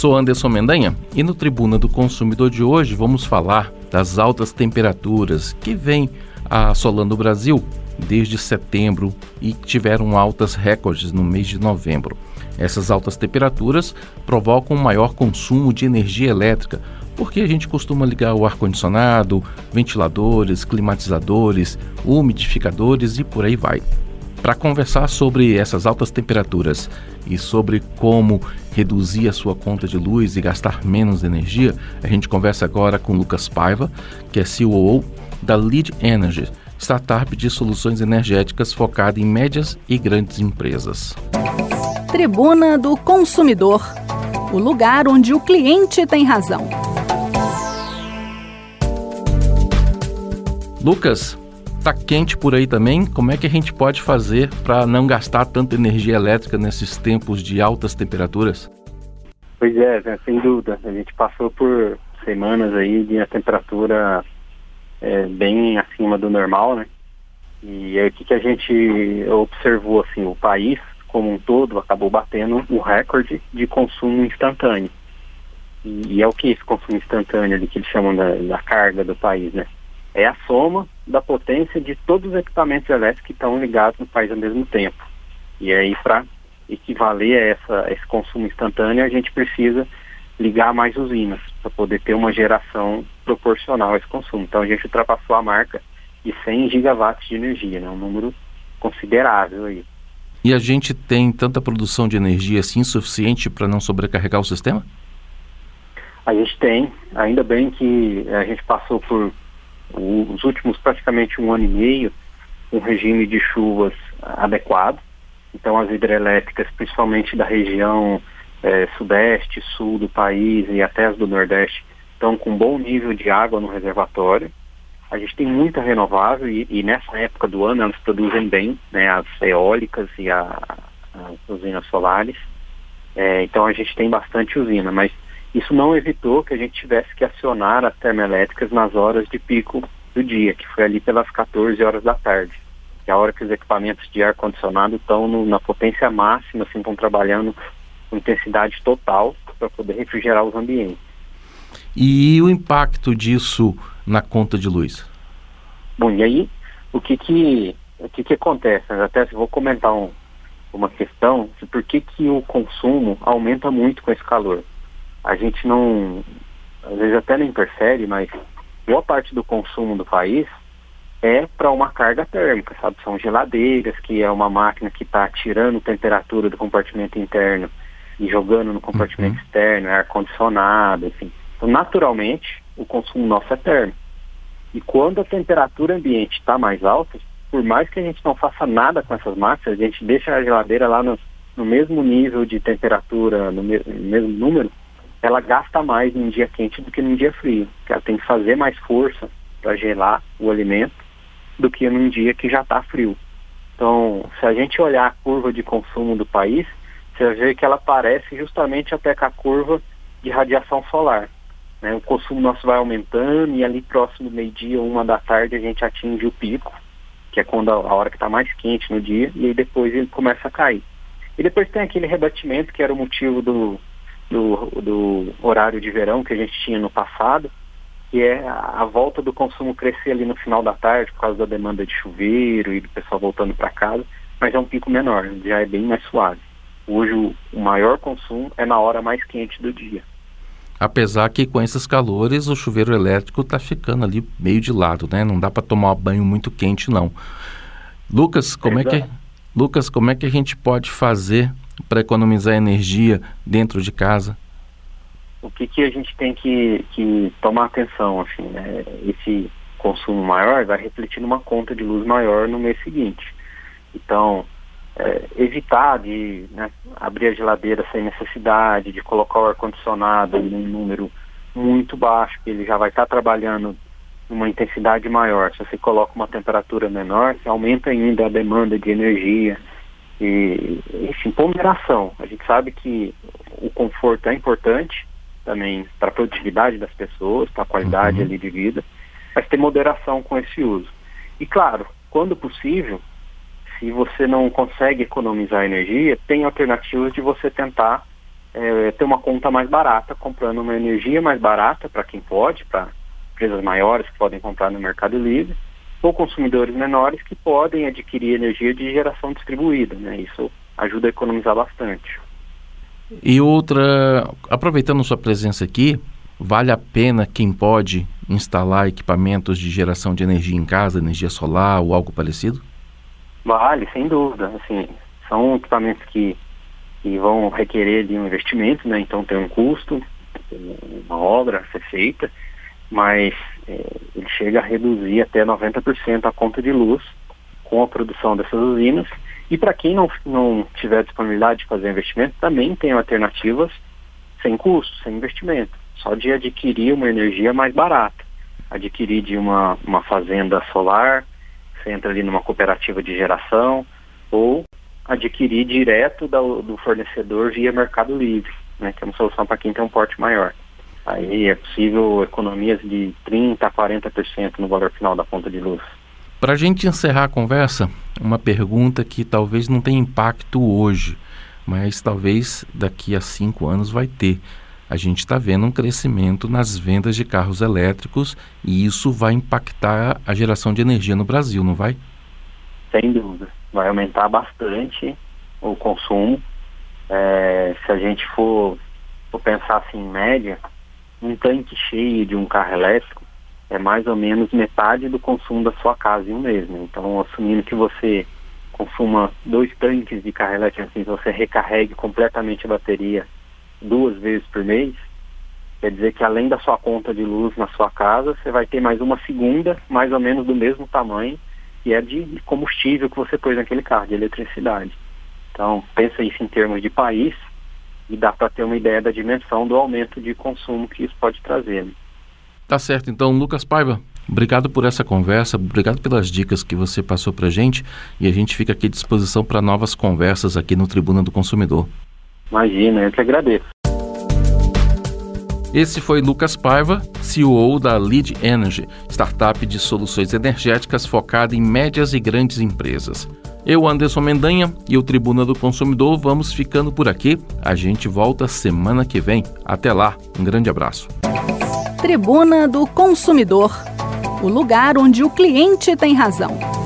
Sou Anderson Mendanha e no Tribuna do Consumidor de hoje vamos falar das altas temperaturas que vêm assolando o Brasil desde setembro e tiveram altas recordes no mês de novembro. Essas altas temperaturas provocam um maior consumo de energia elétrica, porque a gente costuma ligar o ar-condicionado, ventiladores, climatizadores, umidificadores e por aí vai. Para conversar sobre essas altas temperaturas e sobre como reduzir a sua conta de luz e gastar menos energia, a gente conversa agora com Lucas Paiva, que é CEO da Lead Energy, startup de soluções energéticas focada em médias e grandes empresas. Tribuna do Consumidor o lugar onde o cliente tem razão. Lucas, tá quente por aí também. Como é que a gente pode fazer para não gastar tanta energia elétrica nesses tempos de altas temperaturas? Pois é, sem dúvida. A gente passou por semanas aí de a temperatura é, bem acima do normal, né? E aí o que, que a gente observou, assim, o país como um todo acabou batendo o recorde de consumo instantâneo. E, e é o que esse consumo instantâneo ali que eles chamam da, da carga do país, né? É a soma da potência de todos os equipamentos elétricos que estão ligados no país ao mesmo tempo. E aí, para equivaler a, essa, esse consumo instantâneo, a gente precisa ligar mais usinas para poder ter uma geração proporcional a esse consumo. Então a gente ultrapassou a marca de 100 gigawatts de energia, né? um número considerável aí. E a gente tem tanta produção de energia assim suficiente para não sobrecarregar o sistema? A gente tem, ainda bem que a gente passou por os últimos praticamente um ano e meio um regime de chuvas adequado. Então as hidrelétricas, principalmente da região é, sudeste, sul do país e até as do nordeste estão com bom nível de água no reservatório. A gente tem muita renovável e, e nessa época do ano elas produzem bem, né, as eólicas e a, as usinas solares. É, então a gente tem bastante usina, mas isso não evitou que a gente tivesse que acionar as termoelétricas nas horas de pico do dia, que foi ali pelas 14 horas da tarde, que é a hora que os equipamentos de ar-condicionado estão na potência máxima, assim, estão trabalhando com intensidade total para poder refrigerar os ambientes. E o impacto disso na conta de luz? Bom, e aí o que que, o que, que acontece? Até vou comentar um, uma questão de por que, que o consumo aumenta muito com esse calor. A gente não, às vezes até nem percebe, mas boa parte do consumo do país é para uma carga térmica, sabe? São geladeiras, que é uma máquina que está tirando temperatura do compartimento interno e jogando no compartimento uhum. externo, é ar-condicionado, enfim. Então, naturalmente, o consumo nosso é térmico. E quando a temperatura ambiente está mais alta, por mais que a gente não faça nada com essas máquinas, a gente deixa a geladeira lá no, no mesmo nível de temperatura, no, me, no mesmo número, ela gasta mais em dia quente do que num dia frio. Porque ela tem que fazer mais força para gelar o alimento do que num dia que já está frio. Então, se a gente olhar a curva de consumo do país, você vê que ela parece justamente até com a curva de radiação solar. Né? O consumo nosso vai aumentando e ali próximo do meio-dia, uma da tarde, a gente atinge o pico, que é quando a, a hora que está mais quente no dia, e aí depois ele começa a cair. E depois tem aquele rebatimento que era o motivo do, do, do horário de verão que a gente tinha no passado, que é a, volta do consumo crescer ali no final da tarde por causa da demanda de chuveiro e do pessoal voltando para casa, mas é um pico menor, já é bem mais suave. Hoje o, o maior consumo é na hora mais quente do dia. Apesar que com esses calores o chuveiro elétrico está ficando ali meio de lado, né? Não dá para tomar banho muito quente não. Lucas, como Exato. é que Lucas, como é que a gente pode fazer para economizar energia dentro de casa? O que, que a gente tem que, que tomar atenção, assim, né? Esse consumo maior vai refletir numa conta de luz maior no mês seguinte. Então, é, evitar de né, abrir a geladeira sem necessidade, de colocar o ar-condicionado em um número muito baixo, que ele já vai estar trabalhando numa intensidade maior. Se você coloca uma temperatura menor, aumenta ainda a demanda de energia. E, enfim, ponderação. A gente sabe que o conforto é importante também para a produtividade das pessoas, para a qualidade uhum. ali de vida, mas ter moderação com esse uso. E claro, quando possível, se você não consegue economizar energia, tem alternativas de você tentar é, ter uma conta mais barata, comprando uma energia mais barata para quem pode, para empresas maiores que podem comprar no Mercado Livre, ou consumidores menores que podem adquirir energia de geração distribuída. Né? Isso ajuda a economizar bastante. E outra, aproveitando sua presença aqui, vale a pena quem pode instalar equipamentos de geração de energia em casa, energia solar ou algo parecido? Vale, sem dúvida. Assim, são equipamentos que, que vão requerer de um investimento, né? então tem um custo, uma obra a ser feita, mas é, ele chega a reduzir até 90% a conta de luz com a produção dessas usinas. E para quem não, não tiver disponibilidade de fazer investimento, também tem alternativas sem custo, sem investimento, só de adquirir uma energia mais barata. Adquirir de uma, uma fazenda solar, você entra ali numa cooperativa de geração, ou adquirir direto do, do fornecedor via Mercado Livre, né, que é uma solução para quem tem um porte maior. Aí é possível economias de 30% a 40% no valor final da conta de luz. Para a gente encerrar a conversa, uma pergunta que talvez não tenha impacto hoje, mas talvez daqui a cinco anos vai ter. A gente está vendo um crescimento nas vendas de carros elétricos e isso vai impactar a geração de energia no Brasil, não vai? Sem dúvida. Vai aumentar bastante o consumo. É, se a gente for, for pensar assim em média, um tanque cheio de um carro elétrico é mais ou menos metade do consumo da sua casa em um mês. Né? Então, assumindo que você consuma dois tanques de carro elétrico, assim, você recarregue completamente a bateria duas vezes por mês, quer dizer que além da sua conta de luz na sua casa, você vai ter mais uma segunda, mais ou menos do mesmo tamanho, que é de combustível que você pôs naquele carro, de eletricidade. Então, pensa isso em termos de país, e dá para ter uma ideia da dimensão do aumento de consumo que isso pode trazer. Né? Tá certo, então, Lucas Paiva, obrigado por essa conversa, obrigado pelas dicas que você passou para gente e a gente fica aqui à disposição para novas conversas aqui no Tribuna do Consumidor. Imagina, eu que agradeço. Esse foi Lucas Paiva, CEO da Lead Energy, startup de soluções energéticas focada em médias e grandes empresas. Eu, Anderson Mendanha e o Tribuna do Consumidor vamos ficando por aqui. A gente volta semana que vem. Até lá, um grande abraço. Tribuna do Consumidor o lugar onde o cliente tem razão.